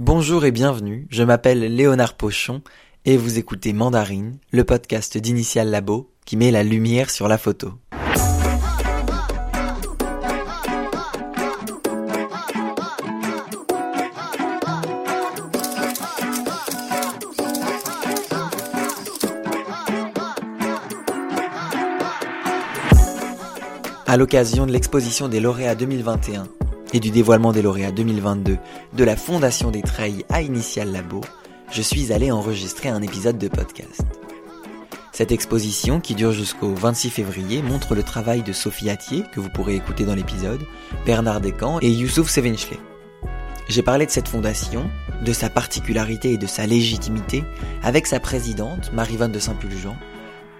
Bonjour et bienvenue, je m'appelle Léonard Pochon et vous écoutez Mandarine, le podcast d'Initial Labo qui met la lumière sur la photo. À l'occasion de l'exposition des lauréats 2021 et du dévoilement des lauréats 2022 de la Fondation des Treilles à Initial Labo, je suis allé enregistrer un épisode de podcast. Cette exposition, qui dure jusqu'au 26 février, montre le travail de Sophie Attier, que vous pourrez écouter dans l'épisode, Bernard Descamps et Youssouf Sevinchley. J'ai parlé de cette fondation, de sa particularité et de sa légitimité avec sa présidente, Marie-Vonne de Saint-Pulgent,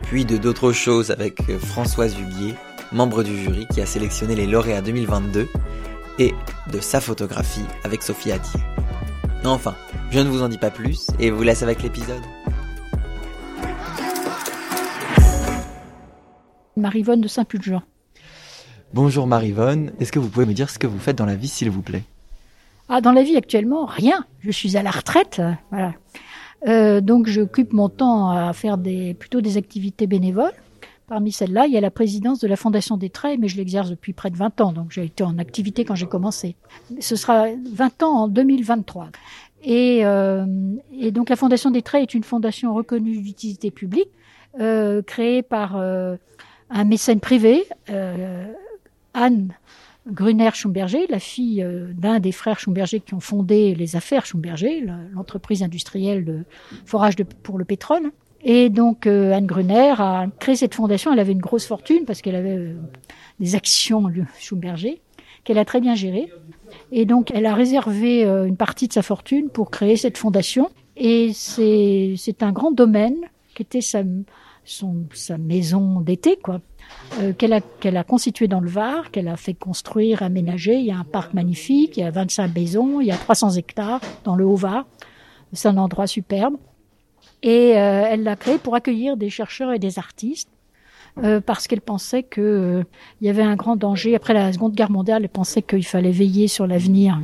puis de d'autres choses avec Françoise Huguier, membre du jury qui a sélectionné les lauréats 2022, et de sa photographie avec Sophie Attier. Enfin, je ne vous en dis pas plus et vous laisse avec l'épisode. Marivonne de Saint-Pulgent. Bonjour Marivonne, est-ce que vous pouvez me dire ce que vous faites dans la vie s'il vous plaît? Ah, dans la vie actuellement, rien. Je suis à la retraite, voilà. Euh, donc j'occupe mon temps à faire des, plutôt des activités bénévoles. Parmi celles-là, il y a la présidence de la Fondation des Traits, mais je l'exerce depuis près de 20 ans, donc j'ai été en activité quand j'ai commencé. Ce sera 20 ans en 2023. Et, euh, et donc la Fondation des Traits est une fondation reconnue d'utilité publique, euh, créée par euh, un mécène privé, Anne Gruner-Schumberger, la fille d'un des frères Schumberger qui ont fondé les affaires Schumberger, l'entreprise industrielle de forage pour le pétrole. Et donc euh, Anne Gruner a créé cette fondation. Elle avait une grosse fortune parce qu'elle avait euh, des actions Schumberger qu'elle a très bien gérées. Et donc elle a réservé euh, une partie de sa fortune pour créer cette fondation. Et c'est un grand domaine qui était sa sa maison d'été quoi. Qu'elle a, qu'elle a constitué dans le Var, qu'elle a fait construire, aménager. Il y a un parc magnifique, il y a 25 maisons, il y a 300 hectares dans le Haut-Var. C'est un endroit superbe. Et euh, elle l'a créé pour accueillir des chercheurs et des artistes, euh, parce qu'elle pensait que euh, il y avait un grand danger. Après la Seconde Guerre mondiale, elle pensait qu'il fallait veiller sur l'avenir,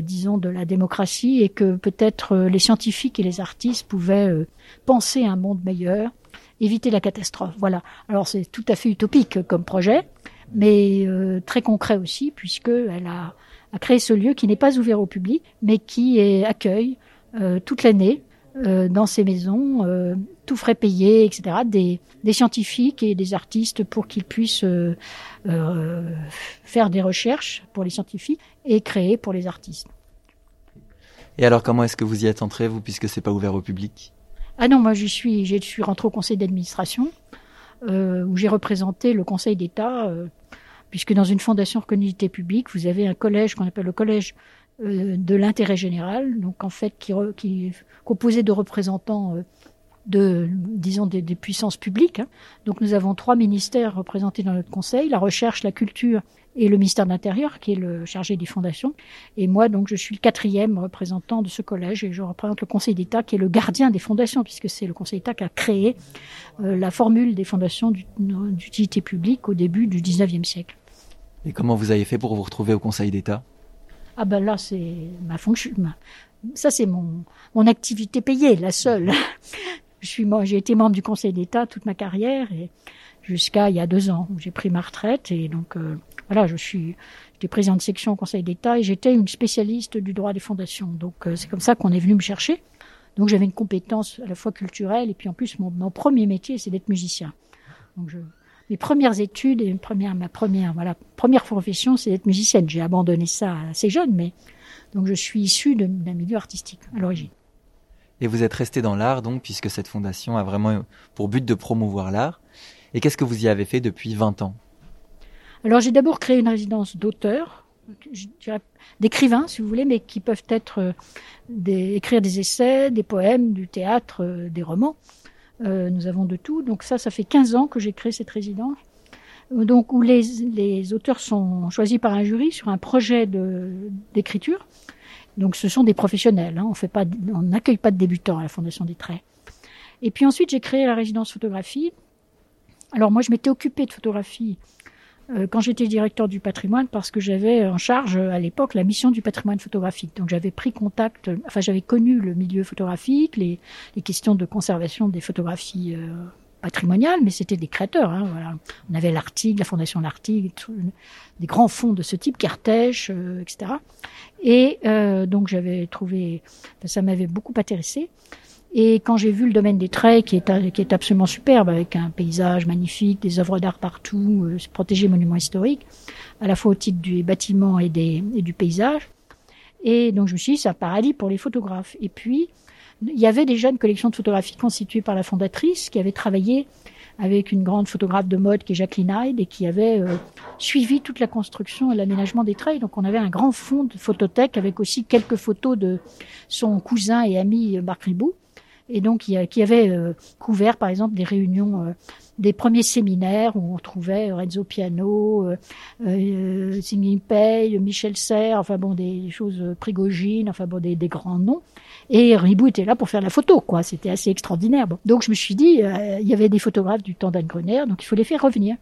disons, de la démocratie, et que peut-être les scientifiques et les artistes pouvaient penser un monde meilleur, éviter la catastrophe. Voilà. Alors c'est tout à fait utopique comme projet, mais très concret aussi, puisque elle a, a, créé ce lieu qui n'est pas ouvert au public, mais qui accueille toute l'année euh, dans ces maisons, euh, tout frais payé, etc., des, des, scientifiques et des artistes pour qu'ils puissent euh, faire des recherches pour les scientifiques et créer pour les artistes. Et alors, comment est-ce que vous y êtes entré, vous, puisque c'est pas ouvert au public? Ah non, moi, je suis, je suis rentré au conseil d'administration, où j'ai représenté le conseil d'État, puisque dans une fondation reconnue d'utilité publique, vous avez un collège qu'on appelle le collège euh, de l'intérêt général, donc en fait qui, qui est composé de représentants euh, de, disons, des, des puissances publiques. Hein. Donc nous avons trois ministères représentés dans notre conseil, la recherche, la culture et le ministère de l'Intérieur, qui est le chargé des fondations. Et moi, donc, je suis le quatrième représentant de ce collège et je représente le Conseil d'État, qui est le gardien des fondations, puisque c'est le Conseil d'État qui a créé euh, la formule des fondations d'utilité publique au début du 19e siècle. Et comment vous avez fait pour vous retrouver au Conseil d'État? Ah ben là, c'est ma fonction. Ça, c'est mon, mon activité payée, la seule. Je suis, moi, j'ai été membre du Conseil d'État toute ma carrière et jusqu'à il y a deux ans où j'ai pris ma retraite et donc euh, voilà, je suis, j'étais président de section au Conseil d'État et j'étais une spécialiste du droit des fondations. Donc euh, c'est comme ça qu'on est venu me chercher. Donc j'avais une compétence à la fois culturelle et puis en plus mon, mon premier métier c'est d'être musicien. Donc je, mes premières études et première, ma première, voilà, première profession, c'est d'être musicienne. J'ai abandonné ça assez jeune, mais donc je suis issue d'un milieu artistique à l'origine. Et vous êtes resté dans l'art, donc, puisque cette fondation a vraiment pour but de promouvoir l'art. Et qu'est-ce que vous y avez fait depuis 20 ans? Alors j'ai d'abord créé une résidence d'auteurs, d'écrivains, si vous voulez, mais qui peuvent être euh, des, écrire des essais, des poèmes, du théâtre, euh, des romans. Euh, nous avons de tout. Donc ça, ça fait 15 ans que j'ai créé cette résidence. Donc où les, auteurs sont choisis par un jury sur un projet d'écriture. Donc ce sont des professionnels. Hein. On n'accueille pas de débutants à la Fondation des Traits. Et puis ensuite, j'ai créé la résidence photographie. Alors moi, je m'étais occupée de photographie euh, quand j'étais directeur du patrimoine parce que j'avais en charge à l'époque la mission du patrimoine photographique. Donc j'avais pris contact, enfin j'avais connu le milieu photographique, les, les questions de conservation des photographies euh, patrimoniales, mais c'était des créateurs. Hein, voilà. On avait l'Artigue, la Fondation L'Artigue, des grands fonds de ce type, Cartèche, euh, etc. Et euh, donc j'avais trouvé, ça m'avait beaucoup intéressé. Et quand j'ai vu le domaine des traits, qui est, qui est absolument superbe, avec un paysage magnifique, des œuvres d'art partout, euh, protégé monument historique, à la fois au titre du bâtiment et, des, et du paysage. Et donc je me suis dit, c'est un paradis pour les photographes. Et puis, il y avait déjà une collection de photographies constituée par la fondatrice qui avait travaillé avec une grande photographe de mode qui est Jacqueline Hyde et qui avait euh, suivi toute la construction et l'aménagement des trails. Donc on avait un grand fond de photothèque avec aussi quelques photos de son cousin et ami Marc Ribou et donc qui, avait euh, couvert par exemple des réunions, euh, des premiers séminaires où on trouvait Renzo Piano, euh, euh Singing Pei, Michel Serres, enfin bon des choses Prigogine, enfin bon des, des, grands noms. Et Ribou était là pour faire la photo, quoi. C'était assez extraordinaire. Donc je me suis dit, il y avait des photographes du temps d'Anne donc il faut les faire revenir.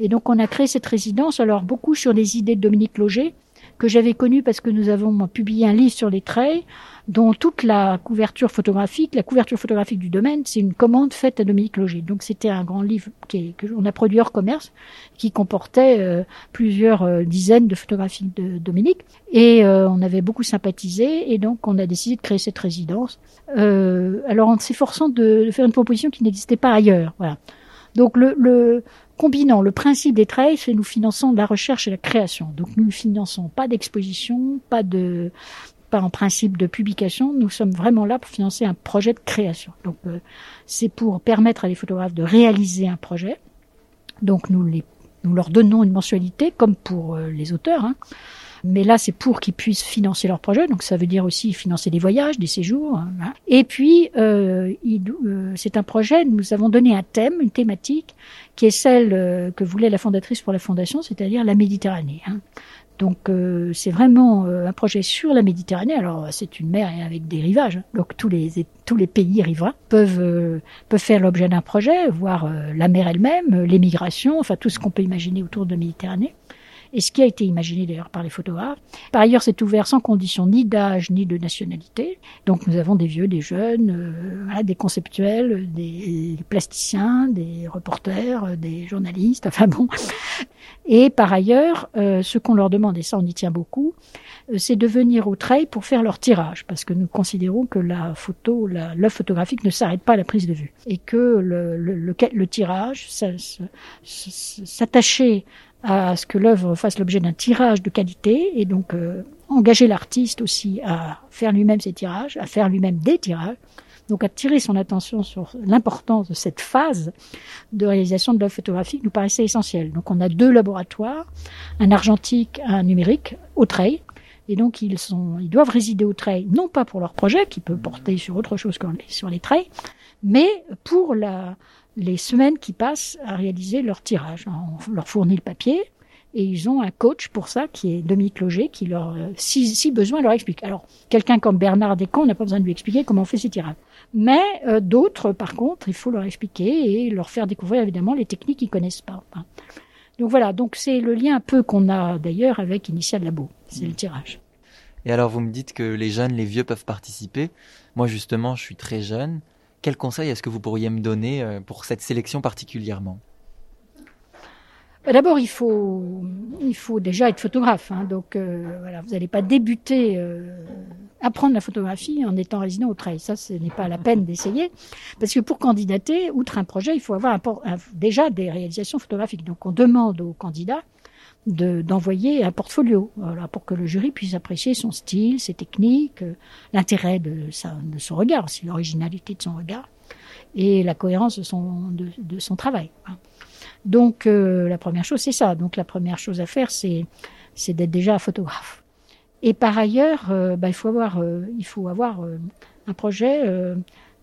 Et donc on a créé cette résidence, alors beaucoup sur les idées de Dominique Loger, que j'avais connu parce que nous avons publié un livre sur les trails dont toute la couverture photographique, la couverture photographique du domaine, c'est une commande faite à Dominique Loger. Donc c'était un grand livre qui que on a produit hors commerce, qui comportait euh, plusieurs euh, dizaines de photographies de Dominique. Et euh, on avait beaucoup sympathisé, et donc on a décidé de créer cette résidence. alors en s'efforçant de, de, faire une proposition qui n'existait pas ailleurs. Voilà. Donc le, le combinant le principe des trails, c'est nous finançons la recherche et la création. Donc nous ne finançons pas d'exposition, pas de en principe de publication, nous sommes vraiment là pour financer un projet de création. Donc euh, c'est pour permettre à les photographes de réaliser un projet. Donc nous, les, nous leur donnons une mensualité comme pour euh, les auteurs. Hein. Mais là, c'est pour qu'ils puissent financer leur projet. Donc ça veut dire aussi financer des voyages, des séjours. Hein. Et puis, euh, c'est un projet, nous avons donné un thème, une thématique, qui est celle que voulait la fondatrice pour la fondation, c'est-à-dire la Méditerranée. Hein. Donc euh, c'est vraiment euh, un projet sur la Méditerranée. Alors c'est une mer avec des rivages, hein. donc tous les tous les pays riverains peuvent euh, peuvent faire l'objet d'un projet, voir la mer elle-même, l'émigration, enfin tout ce qu'on peut imaginer autour de la Méditerranée et ce qui a été imaginé d'ailleurs par les photographes. Par ailleurs, c'est ouvert sans condition ni d'âge ni de nationalité. Donc nous avons des vieux, des jeunes, euh, des conceptuels, des plasticiens, des reporters, des journalistes, enfin bon. Et par ailleurs, euh, ce qu'on leur demande, et ça on y tient beaucoup, euh, c'est de venir au trail pour faire leur tirage, parce que nous considérons que la photo, l'œuvre photographique ne s'arrête pas à la prise de vue, et que le, le tirage, s'attacher à ce que l'œuvre fasse l'objet d'un tirage de qualité et donc euh, engager l'artiste aussi à faire lui-même ses tirages, à faire lui-même des tirages, donc à tirer son attention sur l'importance de cette phase de réalisation de l'œuvre photographique nous paraissait essentiel. Donc on a deux laboratoires, un argentique, un numérique, au trail. Et donc ils sont, ils doivent résider au trail, non pas pour leur projet qui peut porter sur autre chose que sur les trails, mais pour la, les semaines qui passent à réaliser leur tirage. On leur fournit le papier et ils ont un coach pour ça qui est Dominique Loger qui leur, euh, si, si besoin, leur explique. Alors, quelqu'un comme Bernard Descamps n'a pas besoin de lui expliquer comment on fait ses tirages. Mais euh, d'autres, par contre, il faut leur expliquer et leur faire découvrir évidemment les techniques qu'ils connaissent pas. Donc voilà, donc c'est le lien un peu qu'on a d'ailleurs avec Initial Labo, c'est le tirage. Et alors vous me dites que les jeunes, les vieux peuvent participer. Moi justement, je suis très jeune. Quel conseil est-ce que vous pourriez me donner euh, pour cette sélection particulièrement? Bah, D'abord, il faut, il faut déjà être photographe. Hein, donc, euh, voilà, vous n'allez pas débuter, euh, apprendre la photographie en étant résident au trail. Ça, ce n'est pas la peine d'essayer. Parce que pour candidater, outre un projet, il faut avoir déjà des réalisations photographiques. Donc, on demande aux candidats d'envoyer un portfolio voilà, pour que le jury puisse apprécier son style, ses techniques, euh, l'intérêt de, de son regard, l'originalité de son regard et la cohérence de son, de, de son travail. Donc euh, la première chose c'est ça. Donc la première chose à faire c'est c'est d'être déjà photographe. Et par ailleurs, euh, bah, il faut avoir faut avoir un projet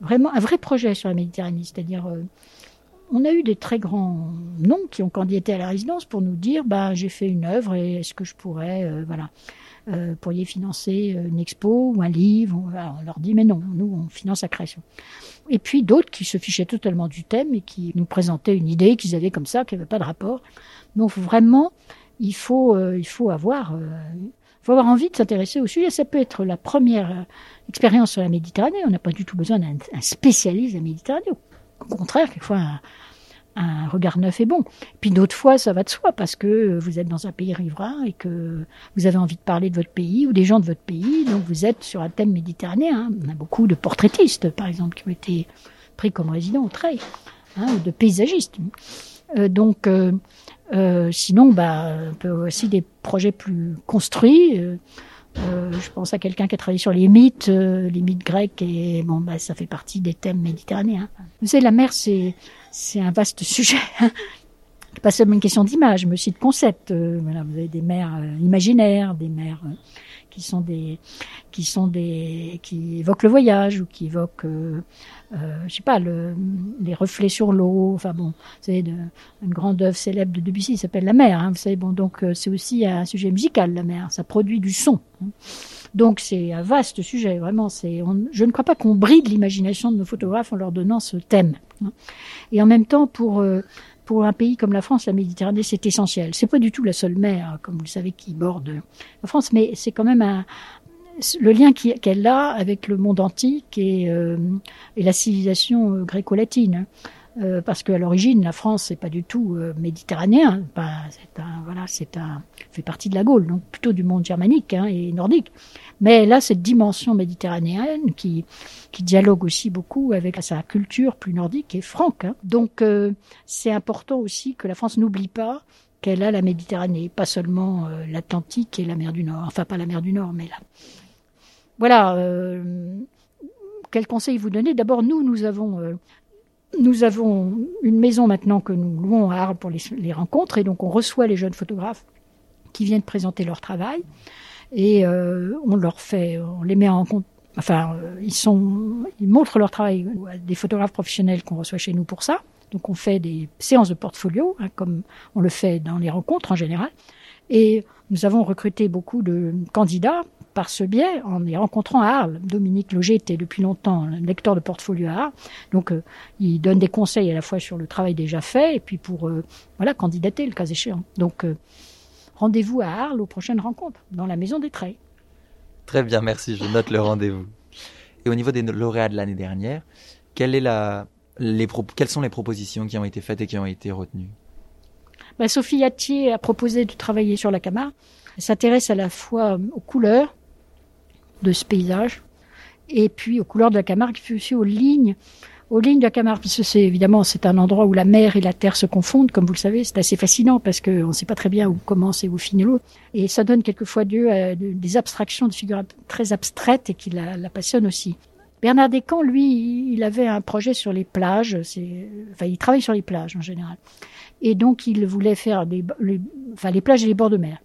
vraiment un vrai projet sur la Méditerranée, c'est-à-dire on a eu des très grands noms qui ont candidaté à la résidence pour nous dire bah j'ai fait une œuvre et est-ce que je pourrais euh, voilà euh, pourriez financer une expo ou un livre. on leur dit, mais non, nous, on finance la création. Et puis d'autres qui se fichaient totalement du thème et qui nous présentaient une idée qu'ils avaient comme ça, qui n'avait pas de rapport. Donc vraiment, il faut, euh, il faut avoir, euh, faut avoir envie de s'intéresser au sujet. Ça peut être la première euh, expérience sur la Méditerranée. On n'a pas du tout besoin d'un spécialiste de la Méditerranée. Au contraire, quelquefois, un, regard neuf est bon. Puis d'autres fois, ça va de soi parce que vous êtes dans un pays riverain et que vous avez envie de parler de votre pays ou des gens de votre pays. Donc vous êtes sur un thème méditerranéen. On a beaucoup de portraitistes, par exemple, qui ont été pris comme résidents au Treil, hein, ou de paysagistes. donc euh, sinon, bah, on peut aussi des projets plus construits. Euh, euh, je pense à quelqu'un qui a travaillé sur les mythes, les mythes grecs, et bon, bah, ça fait partie des thèmes méditerranéens. Vous savez, la mer, c'est c'est un vaste sujet. Pas seulement une question d'image, mais aussi de concept. voilà, vous avez des mers imaginaires, des mers qui sont des qui sont des qui évoquent le voyage ou qui évoquent euh, euh, je sais pas le, les reflets sur l'eau enfin bon c'est une grande œuvre célèbre de Debussy s'appelle la mer hein, vous savez bon donc euh, c'est aussi un sujet musical la mer ça produit du son hein. donc c'est un vaste sujet vraiment c'est je ne crois pas qu'on bride l'imagination de nos photographes en leur donnant ce thème hein. et en même temps pour euh, pour un pays comme la France, la Méditerranée, c'est essentiel. C'est pas du tout la seule mer, comme vous le savez, qui borde la France, mais c'est quand même le lien qu'elle a avec le monde antique et, euh, et la civilisation euh, gréco-latine. Euh, parce qu'à l'origine, la France, c'est pas du tout euh, méditerranéen. c'est un, voilà, c'est un, fait partie de la Gaule, donc plutôt du monde germanique hein, et nordique. Mais là, cette dimension méditerranéenne qui, qui dialogue aussi beaucoup avec sa culture plus nordique et franque. Hein. Donc, euh, c'est important aussi que la France n'oublie pas qu'elle a la Méditerranée, pas seulement l'Atlantique et la mer du Nord. Enfin, pas la mer du Nord, mais là. Voilà. quel conseil vous donner? D'abord, nous, nous avons nous avons une maison maintenant que nous louons à Arles pour les, rencontres et donc on reçoit les jeunes photographes qui viennent présenter leur travail et euh, on leur fait, on les met en compte. Enfin, euh, ils sont, ils montrent leur travail à des photographes professionnels qu'on reçoit chez nous pour ça. Donc on fait des séances de portfolio, hein, comme on le fait dans les rencontres en général. Et nous avons recruté beaucoup de candidats par ce biais en les rencontrant à Arles. Dominique Loger était depuis longtemps lecteur de portfolio à Arles, donc euh, il donne des conseils à la fois sur le travail déjà fait et puis pour euh, voilà candidater le cas échéant. Donc euh, rendez-vous à Arles aux prochaines rencontres dans la Maison des Traits. Très bien, merci, je note le rendez-vous. Et au niveau des lauréats de l'année dernière, quelle est la, les quelles sont les propositions qui ont été faites et qui ont été retenues? Bah, Sophie Yatier a proposé de travailler sur la Camargue. Elle s'intéresse à la fois aux couleurs, de ce paysage. Et puis aux couleurs de la Camargue, puis aussi aux lignes, aux lignes de la Camargue, parce que c'est évidemment c'est un endroit où la mer et la terre se confondent, comme vous le savez, c'est assez fascinant parce qu'on ne sait pas très bien où commence et où finit l'eau, et ça donne quelquefois lieu à des abstractions de figures très abstraites et qui la, passionnent aussi. Bernard Descamps, lui, il avait un projet sur les plages, enfin il travaille sur les plages en général, et donc il voulait faire les, enfin les plages et les bords de mer.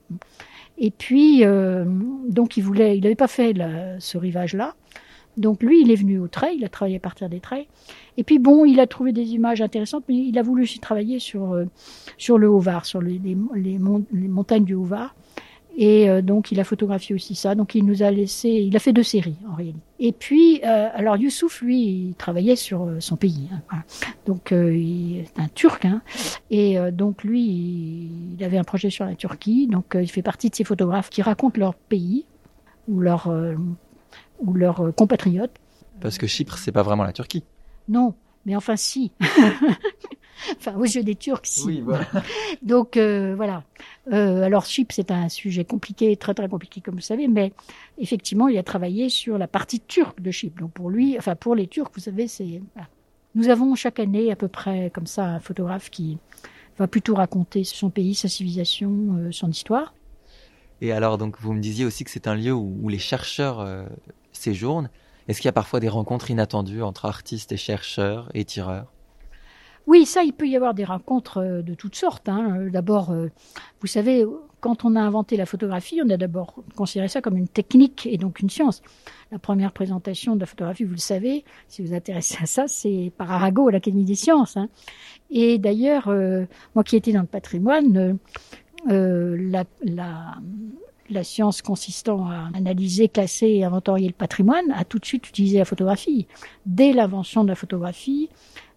Et puis, euh, donc, il voulait, il n'avait pas fait ce rivage-là. Donc, lui, il est venu au trait, il a travaillé à partir des traits. Et puis, bon, il a trouvé des images intéressantes, mais il a voulu aussi travailler sur, euh, sur le Haut-Var, sur les, les, les, montagnes du Haut-Var. Et euh, donc, il a photographié aussi ça. Donc, il nous a laissé, il a fait deux séries, en réalité. Et puis, euh, alors, Youssouf, lui, il travaillait sur euh, son pays. Hein, donc, il est un Turc. Hein, et donc, lui, il, avait un projet sur la Turquie. Donc, il fait partie de ces photographes qui racontent leur pays ou leurs ou leurs compatriotes. Parce que Chypre, c'est pas vraiment la Turquie. Non, mais enfin, si. enfin, aux yeux des Turcs, si. Oui, voilà. Donc, euh, voilà. Euh, alors, Chypre, c'est un sujet compliqué, très très compliqué, comme vous savez, mais effectivement, il a travaillé sur la partie turque de Chypre. Donc, pour lui, enfin, pour les Turcs, vous savez, c'est. Nous avons chaque année, à peu près, comme ça, un photographe qui va plutôt raconter son pays, sa civilisation, euh, son histoire. Et alors, donc, vous me disiez aussi que c'est un lieu où, où les chercheurs euh, séjournent. Est-ce qu'il y a parfois des rencontres inattendues entre artistes et chercheurs et tireurs? Oui, ça, il peut y avoir des rencontres euh, de toutes sortes. Hein. Euh, d'abord, euh, vous savez, quand on a inventé la photographie, on a d'abord considéré ça comme une technique et donc une science. La première présentation de la photographie, vous le savez, si vous vous intéressez à ça, c'est par Arago à l'Académie des sciences. Hein. Et d'ailleurs, moi qui étais dans le patrimoine, la, science consistant à analyser, classer et inventorier le patrimoine, a tout de suite utilisé la photographie. Dès l'invention de la photographie,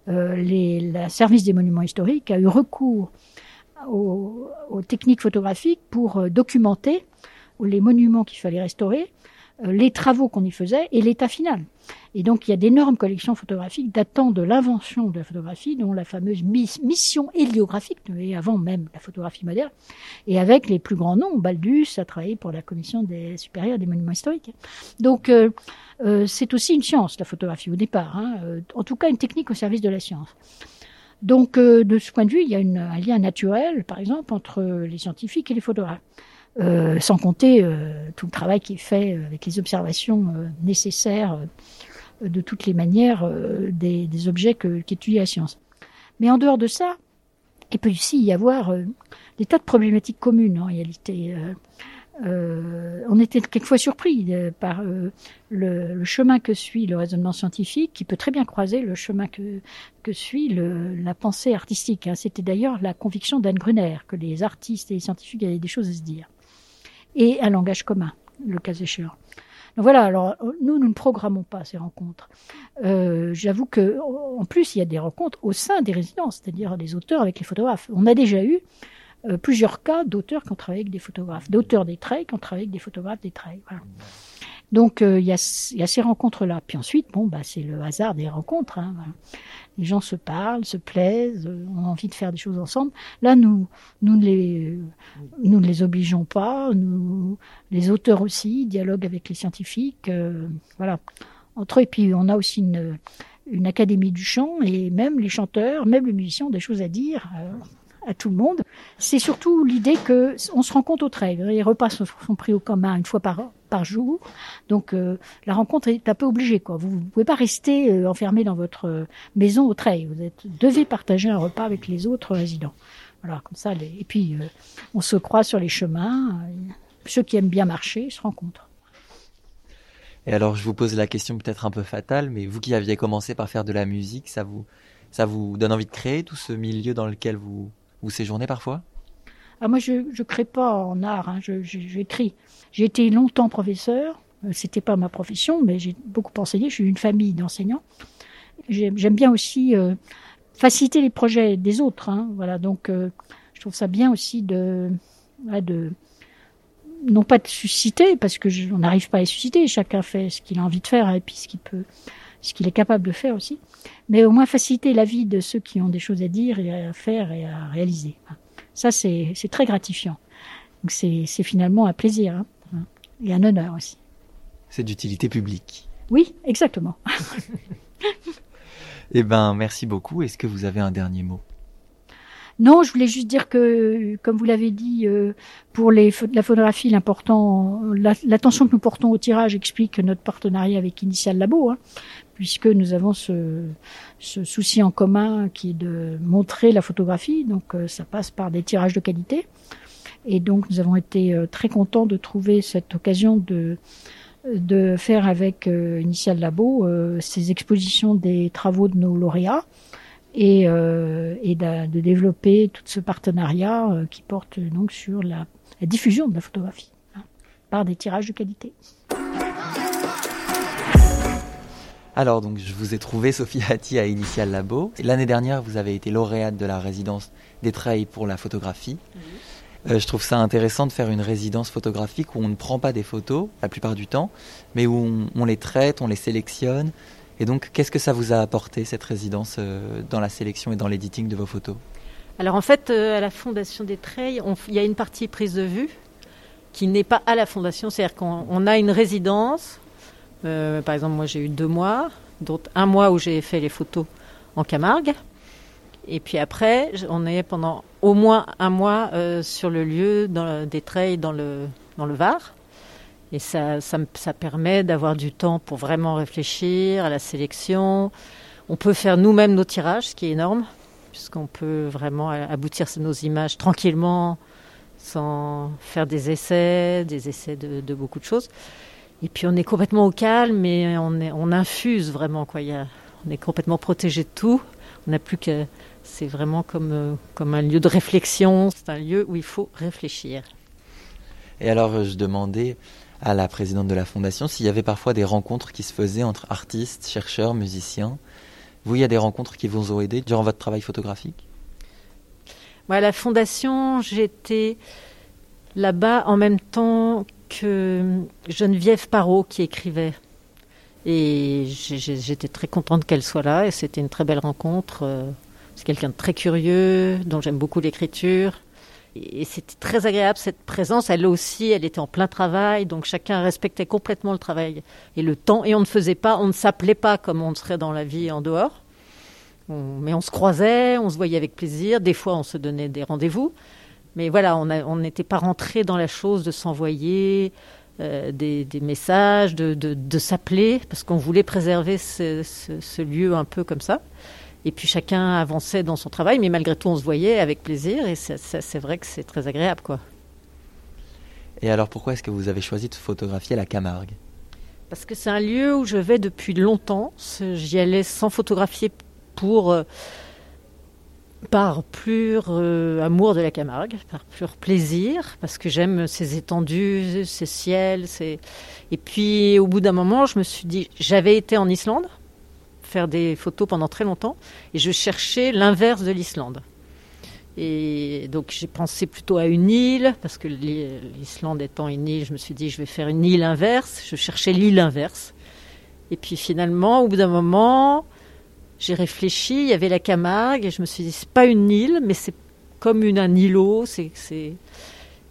les, le service des monuments historiques a eu recours aux, techniques photographiques pour euh, documenter les monuments qu'il fallait restaurer, euh, les travaux qu'on y faisait et l'état final. Et donc il y a d'énormes collections photographiques datant de l'invention de la photographie, dont la fameuse mission héliographique, et avant même la photographie moderne, et avec les plus grands noms. Baldus a travaillé pour la commission des supérieure des monuments historiques. Donc euh, euh, c'est aussi une science, la photographie au départ, hein, euh, en tout cas une technique au service de la science. Donc euh, de ce point de vue, il y a une, un lien naturel, par exemple, entre les scientifiques et les photographes. Euh, sans compter euh, tout le travail qui est fait avec les observations euh, nécessaires euh, de toutes les manières euh, des, des, objets qu'étudie la science. Mais en dehors de ça, il peut aussi y avoir des tas de problématiques communes en réalité. Euh, on était quelquefois surpris euh, par euh, le, chemin que suit le raisonnement scientifique, qui peut très bien croiser le chemin que, suit la pensée artistique. Hein. C'était d'ailleurs la conviction d'Anne Gruner, que les artistes et les scientifiques avaient des choses à se dire. Et un langage commun, le cas échéant. Donc voilà, alors nous, nous ne programmons pas ces rencontres. Euh, J'avoue que en plus, il y a des rencontres au sein des résidences, c'est-à-dire des auteurs avec les photographes. On a déjà eu euh, plusieurs cas d'auteurs qui ont travaillé avec des photographes, d'auteurs des traits qui ont travaillé avec des photographes des traits. Voilà. Donc euh, il y, a, ces rencontres-là. Puis ensuite, bon, bah, c'est le hasard des rencontres. Hein. Les gens se parlent, se plaisent, euh, ont envie de faire des choses ensemble. Là, nous, nous ne les, les obligeons pas. Les auteurs aussi dialoguent avec les scientifiques. Euh, voilà. Entre eux, et puis on a aussi une, académie du chant et même les chanteurs, même les musiciens ont des choses à dire. Euh, à tout le monde. C'est surtout l'idée que on se rencontre au trait. Les repas sont, pris au commun une fois par, jour. Donc euh, la rencontre est un peu obligée. Vous ne pouvez pas rester euh, enfermé dans votre euh, maison au trait. Vous êtes, devez partager un repas avec les autres résidents. Voilà, comme ça. Et puis on se croise sur les chemins. ceux qui aiment bien marcher se rencontrent. Et alors je vous pose la question peut-être un peu fatale, mais vous qui aviez commencé par faire de la musique, ça vous ça vous donne envie de créer tout ce milieu dans lequel vous vous séjournez parfois? Ah, Moi, je ne crée pas en art, hein, j'écris. J'ai été longtemps professeur, c'était pas ma profession, mais j'ai beaucoup enseigné, je suis une famille d'enseignants. J'aime bien aussi euh, faciliter les projets des autres. Hein, voilà, donc euh, je trouve ça bien aussi de, de non pas de susciter, parce que je, on n'arrive pas à les susciter, chacun fait ce qu'il a envie de faire et puis ce qu'il peut, ce qu'il est capable de faire aussi, mais au moins faciliter la vie de ceux qui ont des choses à dire et à faire et à réaliser. Ça, c'est très gratifiant. Donc c'est finalement un plaisir hein, et un honneur aussi. C'est d'utilité publique. Oui, exactement. eh ben, merci beaucoup. Est-ce que vous avez un dernier mot? Non, je voulais juste dire que, comme vous l'avez dit, euh, pour les, la photographie, l'important, l'attention que nous portons au tirage explique notre partenariat avec Initial Labo, hein, puisque nous avons ce, souci en commun qui est de montrer la photographie. Donc, euh, ça passe par des tirages de qualité. Et donc, nous avons été euh, très contents de trouver cette occasion de faire avec euh, Initial Labo ces expositions des travaux de nos lauréats et, de, développer tout ce partenariat qui porte donc sur la, la diffusion de la photographie hein, par des tirages de qualité. Alors donc je vous ai trouvé Sophie Hatti à Initial Labo. L'année dernière vous avez été lauréate de la résidence des Treilles pour la photographie. Mmh. Euh, je trouve ça intéressant de faire une résidence photographique où on ne prend pas des photos la plupart du temps, mais où on, on les traite, on les sélectionne, et donc, qu'est-ce que ça vous a apporté, cette résidence, euh, dans la sélection et dans l'éditing de vos photos? Alors, en fait, euh, à la Fondation des Treilles, il y a une partie prise de vue qui n'est pas à la Fondation. C'est-à-dire qu'on a une résidence. Euh, par exemple, moi, j'ai eu deux mois, dont un mois où j'ai fait les photos en Camargue. Et puis après, on est pendant au moins un mois euh, sur le lieu des Treilles dans le, dans le Var. Et ça, ça, ça permet d'avoir du temps pour vraiment réfléchir à la sélection. On peut faire nous-mêmes nos tirages, ce qui est énorme, puisqu'on peut vraiment aboutir à nos images tranquillement, sans faire des essais, des essais de beaucoup de choses. Et puis on est complètement au calme, mais on, est, on infuse vraiment. Quoi. Il y a, on est complètement protégé de tout. On n'a plus que. C'est vraiment comme, comme un lieu de réflexion. C'est un lieu où il faut réfléchir. Et alors, je demandais à la présidente de la fondation s'il y avait parfois des rencontres qui se faisaient entre artistes, chercheurs, musiciens. Vous, il y a des rencontres qui vous ont aidé durant votre travail photographique? Moi, à la fondation, j'étais là-bas en même temps que Geneviève Parot qui écrivait. Et j'étais très contente qu'elle soit là et c'était une très belle rencontre. Euh, c'est quelqu'un de très curieux, dont j'aime beaucoup l'écriture. Et c'était très agréable cette présence. Elle aussi, elle était en plein travail, donc chacun respectait complètement le travail et le temps. Et on ne faisait pas, on ne s'appelait pas comme on serait dans la vie en dehors. mais on se croisait, on se voyait avec plaisir. Des fois, on se donnait des rendez-vous. Mais voilà, on n'était pas rentré dans la chose de s'envoyer euh, des, messages, de, s'appeler, parce qu'on voulait préserver ce, lieu un peu comme ça. Et puis chacun avançait dans son travail, mais malgré tout, on se voyait avec plaisir, et c'est vrai que c'est très agréable, quoi. Et alors, pourquoi est-ce que vous avez choisi de photographier la Camargue? Parce que c'est un lieu où je vais depuis longtemps. J'y allais sans photographier pour euh, par pur euh, amour de la Camargue, par pur plaisir, parce que j'aime ces étendues, ces ciels. Et puis au bout d'un moment, je me suis dit, j'avais été en Islande, faire des photos pendant très longtemps, et je cherchais l'inverse de l'Islande. Et donc j'ai pensé plutôt à une île, parce que l'Islande étant une île, je me suis dit, je vais faire une île inverse. Je cherchais l'île inverse. Et puis finalement, au bout d'un moment, j'ai réfléchi, il y avait la Camargue, et je me suis dit, c'est pas une île, mais c'est comme une, un îlot, c'est, c'est,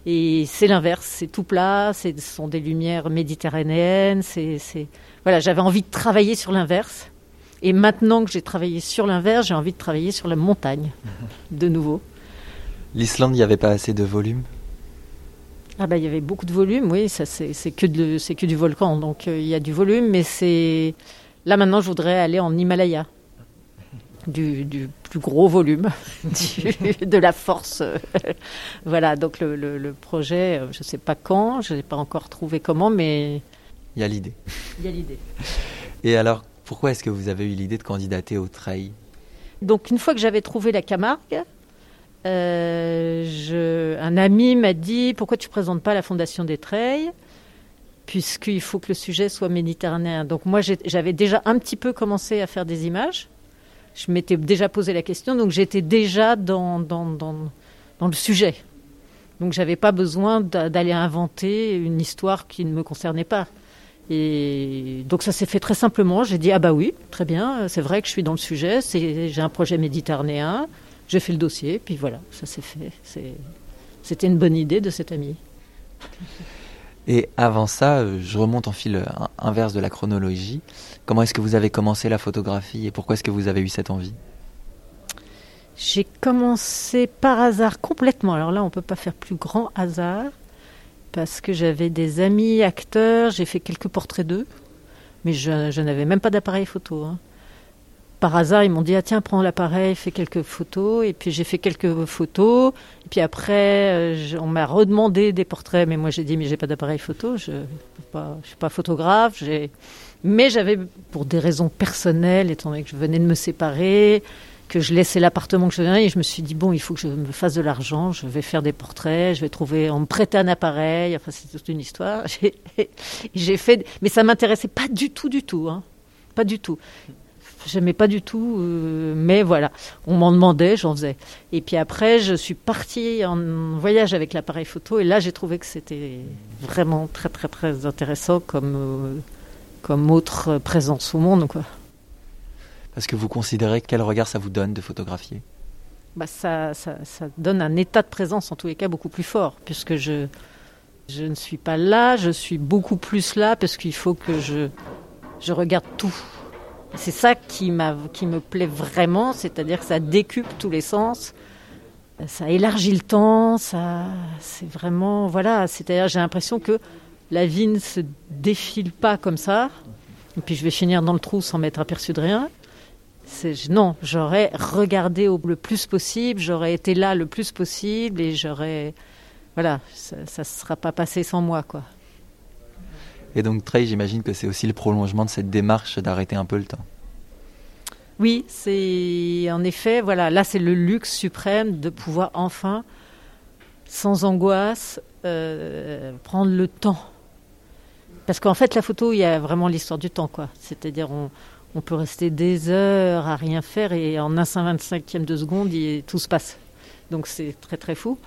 et c'est l'inverse, c'est tout plat, ce sont des lumières méditerranéennes, c'est, c'est, voilà, j'avais envie de travailler sur l'inverse. Et maintenant que j'ai travaillé sur l'inverse, j'ai envie de travailler sur la montagne, de nouveau. L'Islande, il n'y avait pas assez de volume? Ah bah, il y avait beaucoup de volume, oui, ça c'est, c'est que de, c'est que du volcan, donc euh, il y a du volume, mais c'est là maintenant je voudrais aller en Himalaya du, plus gros volume, de la force. voilà, donc le, projet, euh, je ne sais pas quand, je n'ai pas encore trouvé comment, mais... Il y a l'idée. Il y a l'idée. Et alors, pourquoi est-ce que vous avez eu l'idée de candidater au trail? Donc, une fois que j'avais trouvé la Camargue, euh, je, un ami m'a dit Pourquoi tu ne présentes pas la Fondation des Trails? Puisqu'il faut que le sujet soit méditerranéen. Donc, moi, j'avais déjà un petit peu commencé à faire des images je m'étais déjà posé la question, donc j'étais déjà dans, dans, dans, le sujet. Donc j'avais pas besoin d'aller inventer une histoire qui ne me concernait pas. Et donc ça s'est fait très simplement. J'ai dit ah bah oui, très bien, c'est vrai que je suis dans le sujet. J'ai un projet méditerranéen. J'ai fait le dossier, puis voilà, ça s'est fait. C'était une bonne idée de cet ami. Et avant ça, euh, je remonte en fil euh, inverse de la chronologie. Comment est-ce que vous avez commencé la photographie et pourquoi est-ce que vous avez eu cette envie? J'ai commencé par hasard complètement. Alors là, on ne peut pas faire plus grand hasard parce que j'avais des amis acteurs, j'ai fait quelques portraits d'eux, mais je, n'avais même pas d'appareil photo. Hein par hasard, ils m'ont dit ah tiens prends l'appareil, fais quelques photos et puis j'ai fait quelques photos et puis après euh, on m'a redemandé des portraits mais moi j'ai dit mais j'ai pas d'appareil photo, je ne suis pas photographe, mais j'avais pour des raisons personnelles étant donné que je venais de me séparer, que je laissais l'appartement que je venais et je me suis dit bon il faut que je me fasse de l'argent, je vais faire des portraits, je vais trouver on me prêtait un appareil, enfin c'est toute une histoire. J'ai fait mais ça m'intéressait pas du tout du tout hein. Pas du tout j'aimais pas du tout, euh, mais voilà, on m'en demandait, j'en faisais. Et puis après, je suis partie en voyage avec l'appareil photo, et là, j'ai trouvé que c'était vraiment très, très, très intéressant comme, euh, comme autre présence au monde, quoi. Parce que vous considérez quel regard ça vous donne de photographier? Bah ça, ça, ça, donne un état de présence, en tous les cas, beaucoup plus fort, puisque je, je ne suis pas là, je suis beaucoup plus là, parce qu'il faut que je, je regarde tout. C'est ça qui, qui me plaît vraiment, c'est-à-dire que ça décupe tous les sens, ça élargit le temps, ça, c'est vraiment, voilà, c'est-à-dire j'ai l'impression que la vie ne se défile pas comme ça, et puis je vais finir dans le trou sans m'être aperçu de rien. Non, j'aurais regardé au, le plus possible, j'aurais été là le plus possible et j'aurais, voilà, ça ne sera pas passé sans moi, quoi. Et donc Trey, j'imagine que c'est aussi le prolongement de cette démarche d'arrêter un peu le temps. Oui, c'est en effet, voilà, là c'est le luxe suprême de pouvoir enfin sans angoisse, euh, prendre le temps. Parce qu'en fait, la photo, il y a vraiment l'histoire du temps, quoi. C'est-à-dire, on, peut rester des heures à rien faire et en un 125e de seconde, tout se passe. Donc c'est très très fou.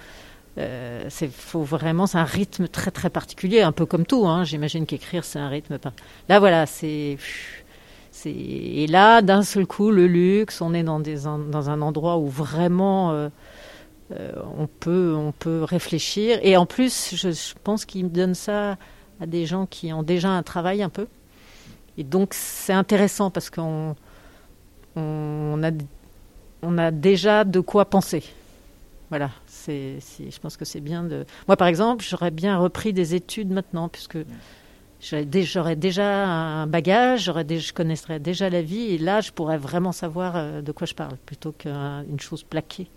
Euh, c'est faut vraiment, c'est un rythme très très particulier, un peu comme tout. Hein. J'imagine qu'écrire c'est un rythme. Là voilà, c'est et là d'un seul coup le luxe, on est dans un endroit où vraiment euh, euh, on peut on peut réfléchir et en plus je, je pense qu'il me donne ça à des gens qui ont déjà un travail un peu et donc c'est intéressant parce qu'on on a, on a déjà de quoi penser. Voilà, c'est, je pense que c'est bien de. Moi, par exemple, j'aurais bien repris des études maintenant, puisque j'aurais déjà un bagage, j'aurais je connaîtrais déjà la vie, et là, je pourrais vraiment savoir euh, de quoi je parle, plutôt qu'une chose plaquée.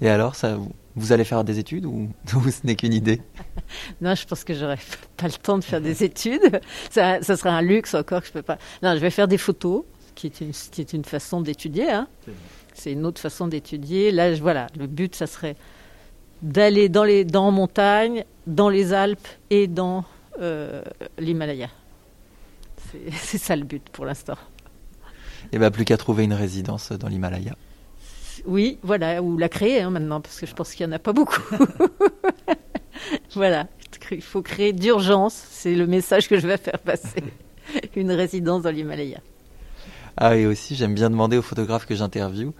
Et alors, ça, vous allez faire des études ou, ce n'est qu'une idée? Non, je pense que j'aurais pas le temps de faire des études. Ça, ça serait un luxe encore que je peux pas. Non, je vais faire des photos, qui est une, qui est une façon d'étudier. Hein. C'est une autre façon d'étudier. Là, voilà, le but, ça serait d'aller dans les dans en montagne, dans les Alpes et dans euh, l'Himalaya. C'est ça le but pour l'instant. Et bien, plus qu'à trouver une résidence dans l'Himalaya. Oui, voilà, ou la créer hein, maintenant, parce que je pense qu'il n'y en a pas beaucoup. voilà, il faut créer d'urgence, c'est le message que je vais faire passer. Une résidence dans l'Himalaya. Ah et aussi, j'aime bien demander aux photographes que j'interviewe.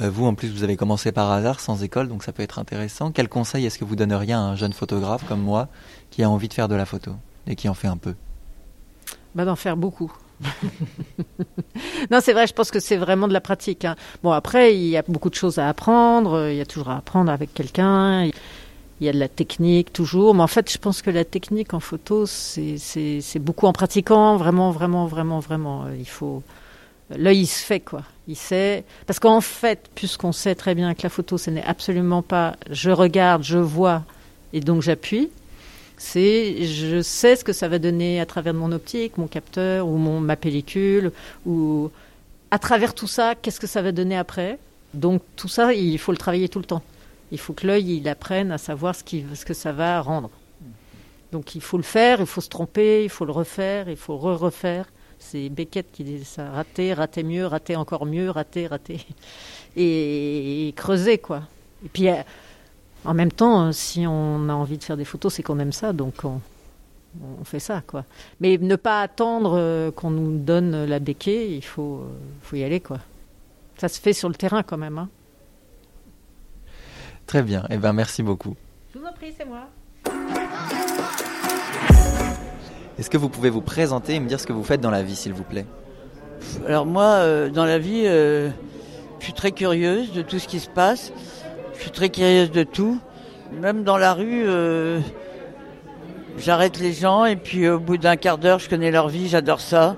Euh, vous, en plus, vous avez commencé par hasard, sans école, donc ça peut être intéressant. Quel conseil est-ce que vous donneriez à un jeune photographe comme moi qui a envie de faire de la photo et qui en fait un peu? Bah, D'en faire beaucoup. non, c'est vrai, je pense que c'est vraiment de la pratique. Hein. Bon, après, il y a beaucoup de choses à apprendre, il y a toujours à apprendre avec quelqu'un, il y a de la technique toujours, mais en fait, je pense que la technique en photo, c'est beaucoup en pratiquant, vraiment, vraiment, vraiment, vraiment. Il faut. L'œil, il se fait, quoi. Il sait. Parce qu'en fait, puisqu'on sait très bien que la photo, ce n'est absolument pas je regarde, je vois, et donc j'appuie, c'est je sais ce que ça va donner à travers mon optique, mon capteur ou mon, ma pellicule, ou à travers tout ça, qu'est-ce que ça va donner après. Donc tout ça, il faut le travailler tout le temps. Il faut que l'œil il apprenne à savoir ce, ce que ça va rendre. Donc il faut le faire, il faut se tromper, il faut le refaire, il faut re-refaire. C'est Beckett qui dit ça rater, rater mieux, rater encore mieux, rater, rater. Et, et creuser, quoi. Et puis en même temps, euh, si on a envie de faire des photos, c'est qu'on aime ça, donc on, fait ça, quoi. Mais ne pas attendre euh, qu'on nous donne la béquille, il faut, euh, faut y aller, quoi. Ça se fait sur le terrain, quand même. Hein. Très bien. Eh ben, merci beaucoup. Je vous en prie, c'est moi. Est-ce que vous pouvez vous présenter et me dire ce que vous faites dans la vie, s'il vous plaît? Alors moi, dans la vie, je suis très curieuse de tout ce qui se passe. Je suis très curieuse de tout. Même dans la rue, euh, j'arrête les gens et puis au bout d'un quart d'heure, je connais leur vie, j'adore ça.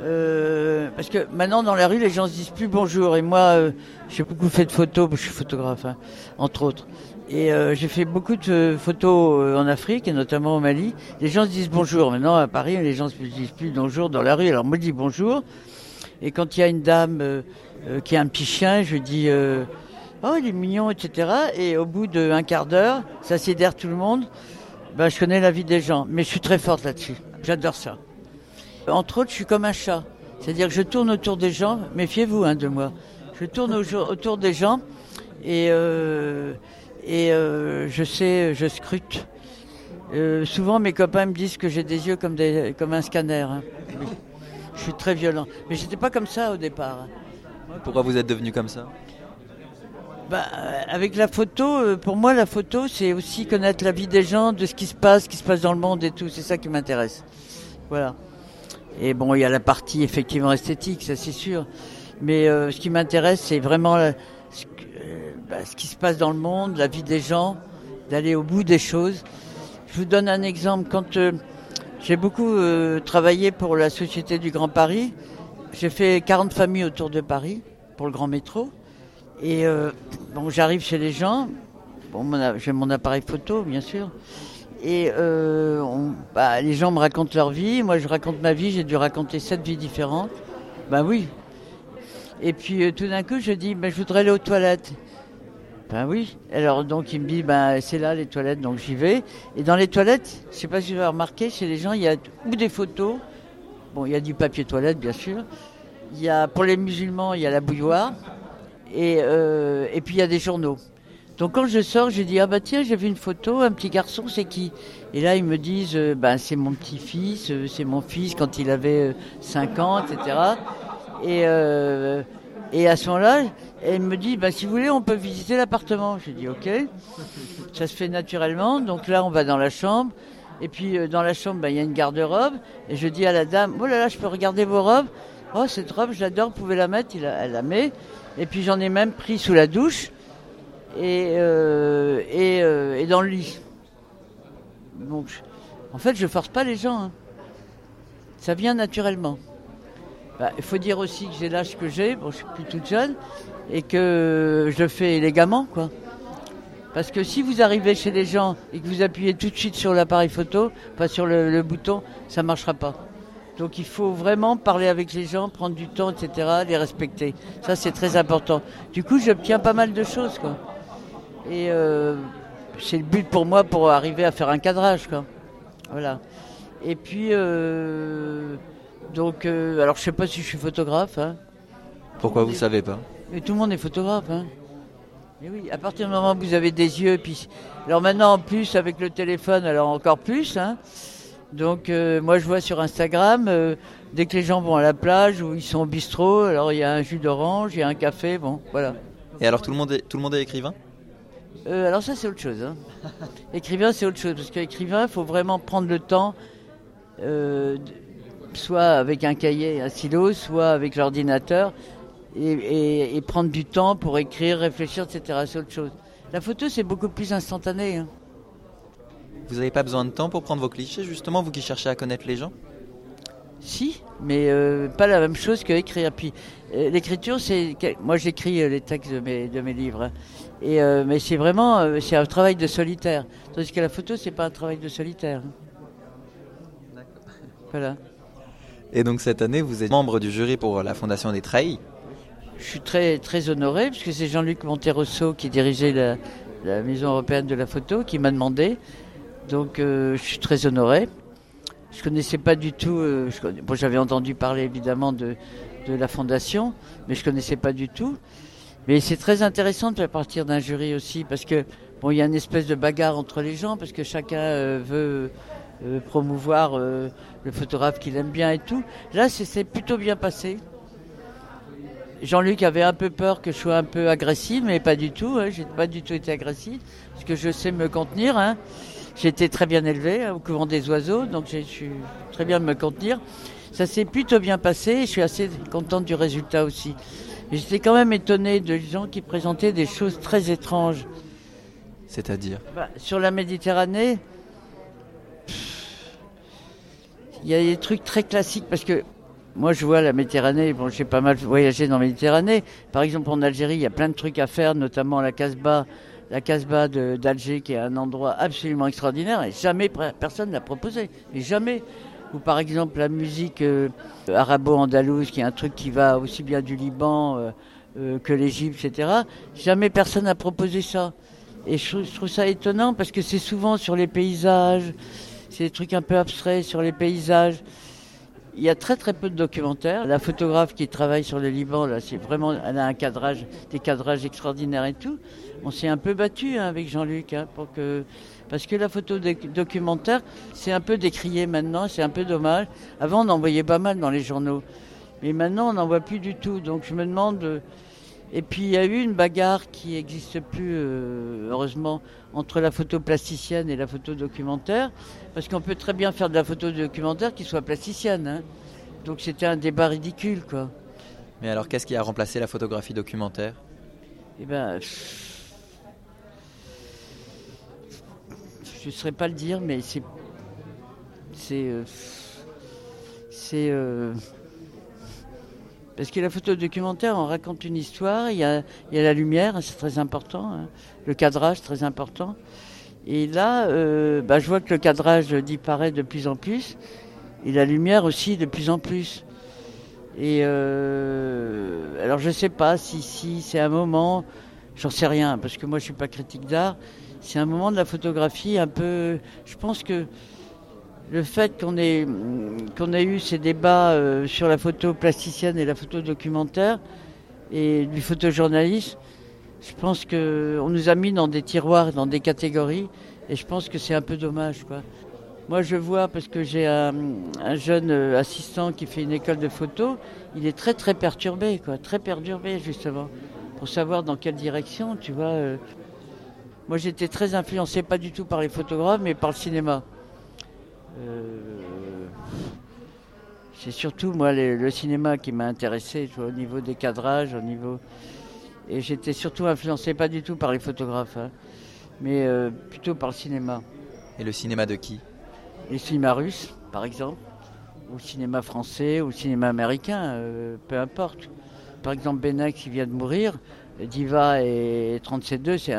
Euh, parce que maintenant dans la rue, les gens se disent plus bonjour. Et moi, euh, j'ai beaucoup fait de photos, je suis photographe, hein, entre autres. Et j'ai fait beaucoup de photos en Afrique et notamment au Mali. Les gens se disent bonjour. Maintenant à Paris, les gens se disent plus bonjour dans la rue. Alors moi je dis bonjour. Et quand il y a une dame qui a un petit chien, je dis oh il est mignon, etc. Et au bout d'un quart d'heure, ça sidère tout le monde. Ben, je connais la vie des gens, mais je suis très forte là-dessus. J'adore ça. Entre autres, je suis comme un chat. C'est-à-dire que je tourne autour des gens, méfiez-vous hein, de moi. Je tourne autour des gens et, euh, et euh, je sais, je scrute. Euh, souvent, mes copains me disent que j'ai des yeux comme, un scanner. Hein. Je suis très violent. Mais j'étais pas comme ça au départ. Pourquoi vous êtes devenu comme ça? Bah, avec la photo, euh, pour moi, la photo, c'est aussi connaître la vie des gens, de ce qui se passe, ce qui se passe dans le monde et tout. C'est ça qui m'intéresse. Voilà. Et bon, il y a la partie effectivement esthétique, ça c'est sûr. Mais euh, ce qui m'intéresse, c'est vraiment euh, bah, ce, qui se passe dans le monde, la vie des gens, d'aller au bout des choses. Je vous donne un exemple. Quand j'ai beaucoup travaillé pour la Société du Grand Paris, j'ai fait 40 familles autour de Paris pour le Grand Métro. Et euh, bon, j'arrive chez les gens. Bon, j'ai mon appareil photo, bien sûr. Et euh, bah, les gens me racontent leur vie. Moi, je raconte ma vie. J'ai dû raconter sept vies différentes. Ben oui. Et puis, euh, tout d'un coup, je dis, ben, je voudrais aller aux toilettes. Ben oui. Alors donc il me dit ben c'est là les toilettes donc j'y vais et dans les toilettes, je sais pas si vous avez remarqué chez les gens, il y a ou des photos. Bon, il y a du papier toilette bien sûr. Il y a pour les musulmans, il y a la bouilloire et euh, et puis il y a des journaux. Donc quand je sors, je dis ah bah tiens, j'ai vu une photo, un petit garçon, c'est qui? Et là ils me disent euh, ben c'est mon petit-fils, euh, c'est mon fils quand il avait 5 ans, etc. Et à ce moment-là, elle me dit, bah, si vous voulez, on peut visiter l'appartement. J'ai dit, ok. Ça se fait naturellement. Donc là, on va dans la chambre. Et puis dans la chambre, bah, il y a une garde-robe. Et je dis à la dame, oh là là, je peux regarder vos robes? Oh, cette robe, je l'adore, vous pouvez la mettre. elle la met. Et puis j'en ai même pris sous la douche et, euh, euh, et, dans le lit. Donc, en fait, je force pas les gens. Hein. Ça vient naturellement. Bah, il faut dire aussi que j'ai l'âge que j'ai, bon, je suis plus toute jeune, et que je le fais élégamment, quoi. Parce que si vous arrivez chez les gens et que vous appuyez tout de suite sur l'appareil photo, pas sur le, bouton, ça ne marchera pas. Donc il faut vraiment parler avec les gens, prendre du temps, etc., les respecter. Ça, c'est très important. Du coup, j'obtiens pas mal de choses, quoi. Et euh, c'est le but pour moi pour arriver à faire un cadrage, quoi. Voilà. Et puis, euh, donc, euh, alors je sais pas si je suis photographe. Hein. Pourquoi vous ne savez pas? Mais tout le monde est photographe. Hein. Et oui, à partir du moment où vous avez des yeux, puis alors maintenant en plus avec le téléphone, alors encore plus. Hein. Donc euh, moi je vois sur Instagram, euh, dès que les gens vont à la plage ou ils sont au bistrot, alors il y a un jus d'orange, il y a un café, bon voilà. Et alors tout le monde est, tout le monde est écrivain? Alors ça c'est autre chose. Hein. écrivain c'est autre chose parce qu'écrivain il faut vraiment prendre le temps soit avec un cahier un stylo, soit avec l'ordinateur, et, prendre du temps pour écrire, réfléchir, etc. C'est autre chose. La photo, c'est beaucoup plus instantané. Hein. Vous n'avez pas besoin de temps pour prendre vos clichés, justement, vous qui cherchez à connaître les gens Si, mais euh, pas la même chose qu'écrire. Puis euh, l'écriture, c'est moi j'écris euh, les textes de mes, de mes livres, hein. et mais c'est vraiment c'est un travail de solitaire. Tandis que la photo, c'est pas un travail de solitaire. Hein. Voilà. Et donc cette année, vous êtes membre du jury pour la Fondation des Treilles. Je suis très, très honoré, puisque c'est Jean-Luc Monterosso qui dirigeait la, Maison européenne de la photo qui m'a demandé. Donc euh, je suis très honoré. Je connaissais pas du tout, euh, bon, j'avais entendu parler évidemment de, de la Fondation, mais je connaissais pas du tout. Mais c'est très intéressant de faire partir d'un jury aussi, parce que bon, il y a une espèce de bagarre entre les gens, parce que chacun euh, veut euh, promouvoir euh, le photographe qu'il aime bien et tout. Là, c'est plutôt bien passé. Jean-Luc avait un peu peur que je sois un peu agressif, mais pas du tout. Hein. J'ai pas du tout été agressif, parce que je sais me contenir. Hein. J'ai été très bien élevé hein, au couvent des oiseaux, donc je suis très bien me contenir. Ça s'est plutôt bien passé et je suis assez contente du résultat aussi. J'étais quand même étonné de gens qui présentaient des choses très étranges. C'est-à-dire? Bah, Sur la Méditerranée, il y a des trucs très classiques parce que moi je vois la Méditerranée, bon j'ai pas mal voyagé dans la Méditerranée. Par exemple en Algérie, il y a plein de trucs à faire, notamment la Casbah, la Casbah d'Alger qui est un endroit absolument extraordinaire et jamais personne l'a proposé. Et jamais. Ou par exemple la musique euh, arabo-andalouse qui est un truc qui va aussi bien du Liban euh, euh, que l'Égypte, etc. Jamais personne n'a proposé ça. Et je trouve ça étonnant parce que c'est souvent sur les paysages, c'est des trucs un peu abstraits sur les paysages. Il y a très très peu de documentaires. La photographe qui travaille sur le Liban, là, c'est vraiment, elle a un cadrage, des cadrages extraordinaires et tout. On s'est un peu battu hein, avec Jean-Luc hein, pour que, parce que la photo documentaire, c'est un peu décrié maintenant, c'est un peu dommage. Avant, on en voyait pas mal dans les journaux, mais maintenant, on n'en voit plus du tout. Donc, je me demande et puis il y a eu une bagarre qui n'existe plus, euh, heureusement, entre la photo plasticienne et la photo documentaire, parce qu'on peut très bien faire de la photo documentaire qui soit plasticienne. Hein. Donc c'était un débat ridicule, quoi. Mais alors qu'est-ce qui a remplacé la photographie documentaire? Eh ben, je ne saurais pas le dire, mais c'est, c'est, euh, c'est euh, parce que la photo documentaire, on raconte une histoire, il y a, la lumière, c'est très important, hein. le cadrage, très important. Et là, euh, bah, je vois que le cadrage disparaît de plus en plus, et la lumière aussi de plus en plus. Et euh, alors je sais pas si, si c'est un moment J'en sais rien, parce que moi je suis pas critique d'art. C'est un moment de la photographie un peu. Je pense que le fait qu'on ait, qu'on ait eu ces débats euh, sur la photo plasticienne et la photo documentaire et du photojournalisme, je pense qu'on nous a mis dans des tiroirs, dans des catégories, et je pense que c'est un peu dommage. Moi, je vois, parce que j'ai un, jeune euh, assistant qui fait une école de photo, il est très très perturbé, très perturbé justement, pour savoir dans quelle direction, tu vois. Euh. Moi, j'étais très influencé, pas du tout par les photographes, mais par le cinéma. Euh, c'est surtout moi le, cinéma qui m'a intéressé au niveau des cadrages, au niveau et j'étais surtout influencé pas du tout par les photographes, hein, mais euh, plutôt par le cinéma. Et le cinéma de qui? Les cinémas russes, par exemple, ou le cinéma français, ou le cinéma américain, euh, peu importe. Par exemple, Benac qui vient de mourir, Diva et 37.2, c'est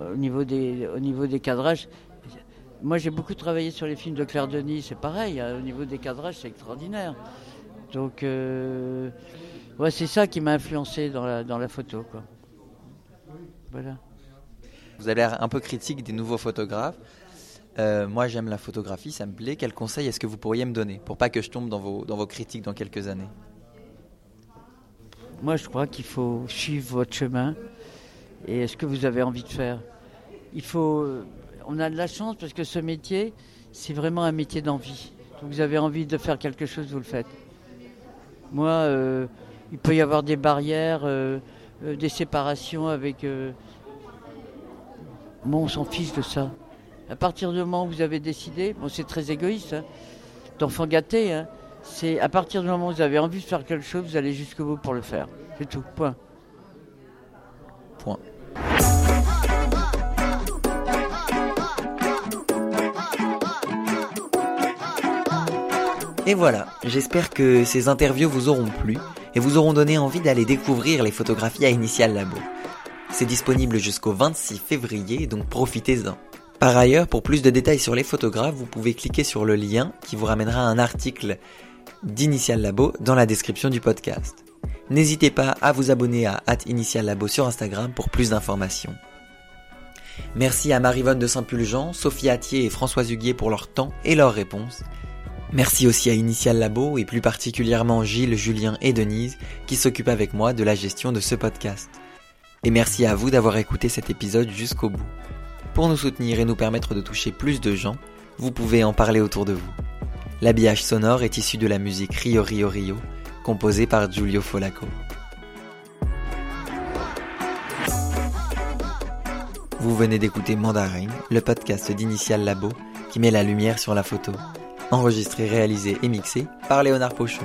au niveau des au niveau des cadrages, moi, j'ai beaucoup travaillé sur les films de Claire Denis, c'est pareil, hein, au niveau des cadrages, c'est extraordinaire. Donc, euh, ouais, c'est ça qui m'a influencé dans la, dans la photo. Quoi. Voilà. Vous avez l'air un peu critique des nouveaux photographes. Euh, moi, j'aime la photographie, ça me plaît. Quel conseil est-ce que vous pourriez me donner pour pas que je tombe dans vos, dans vos critiques dans quelques années? Moi, je crois qu'il faut suivre votre chemin et ce que vous avez envie de faire? Il faut on a de la chance parce que ce métier, c'est vraiment un métier d'envie. vous avez envie de faire quelque chose, vous le faites. Moi, euh, il peut y avoir des barrières, euh, euh, des séparations avec. Moi, on s'en fiche de ça. À partir du moment où vous avez décidé, bon, c'est très égoïste, hein, d'enfant gâté, hein, c'est à partir du moment où vous avez envie de faire quelque chose, vous allez jusqu'au bout pour le faire. C'est tout. Point. Point. Et voilà, j'espère que ces interviews vous auront plu et vous auront donné envie d'aller découvrir les photographies à Initial Labo. C'est disponible jusqu'au 26 février, donc profitez-en. Par ailleurs, pour plus de détails sur les photographes, vous pouvez cliquer sur le lien qui vous ramènera à un article d'Initial Labo dans la description du podcast. N'hésitez pas à vous abonner à Initial Labo sur Instagram pour plus d'informations. Merci à Marivonne de Saint-Pulgent, Sophie Attier et Françoise Huguier pour leur temps et leurs réponses. Merci aussi à Initial Labo et plus particulièrement Gilles, Julien et Denise qui s'occupent avec moi de la gestion de ce podcast. Et merci à vous d'avoir écouté cet épisode jusqu'au bout. Pour nous soutenir et nous permettre de toucher plus de gens, vous pouvez en parler autour de vous. L'habillage sonore est issu de la musique Rio Rio Rio, composée par Giulio Folaco. Vous venez d'écouter Mandarin, le podcast d'Initial Labo qui met la lumière sur la photo enregistré, réalisé et mixé par Léonard Pochon.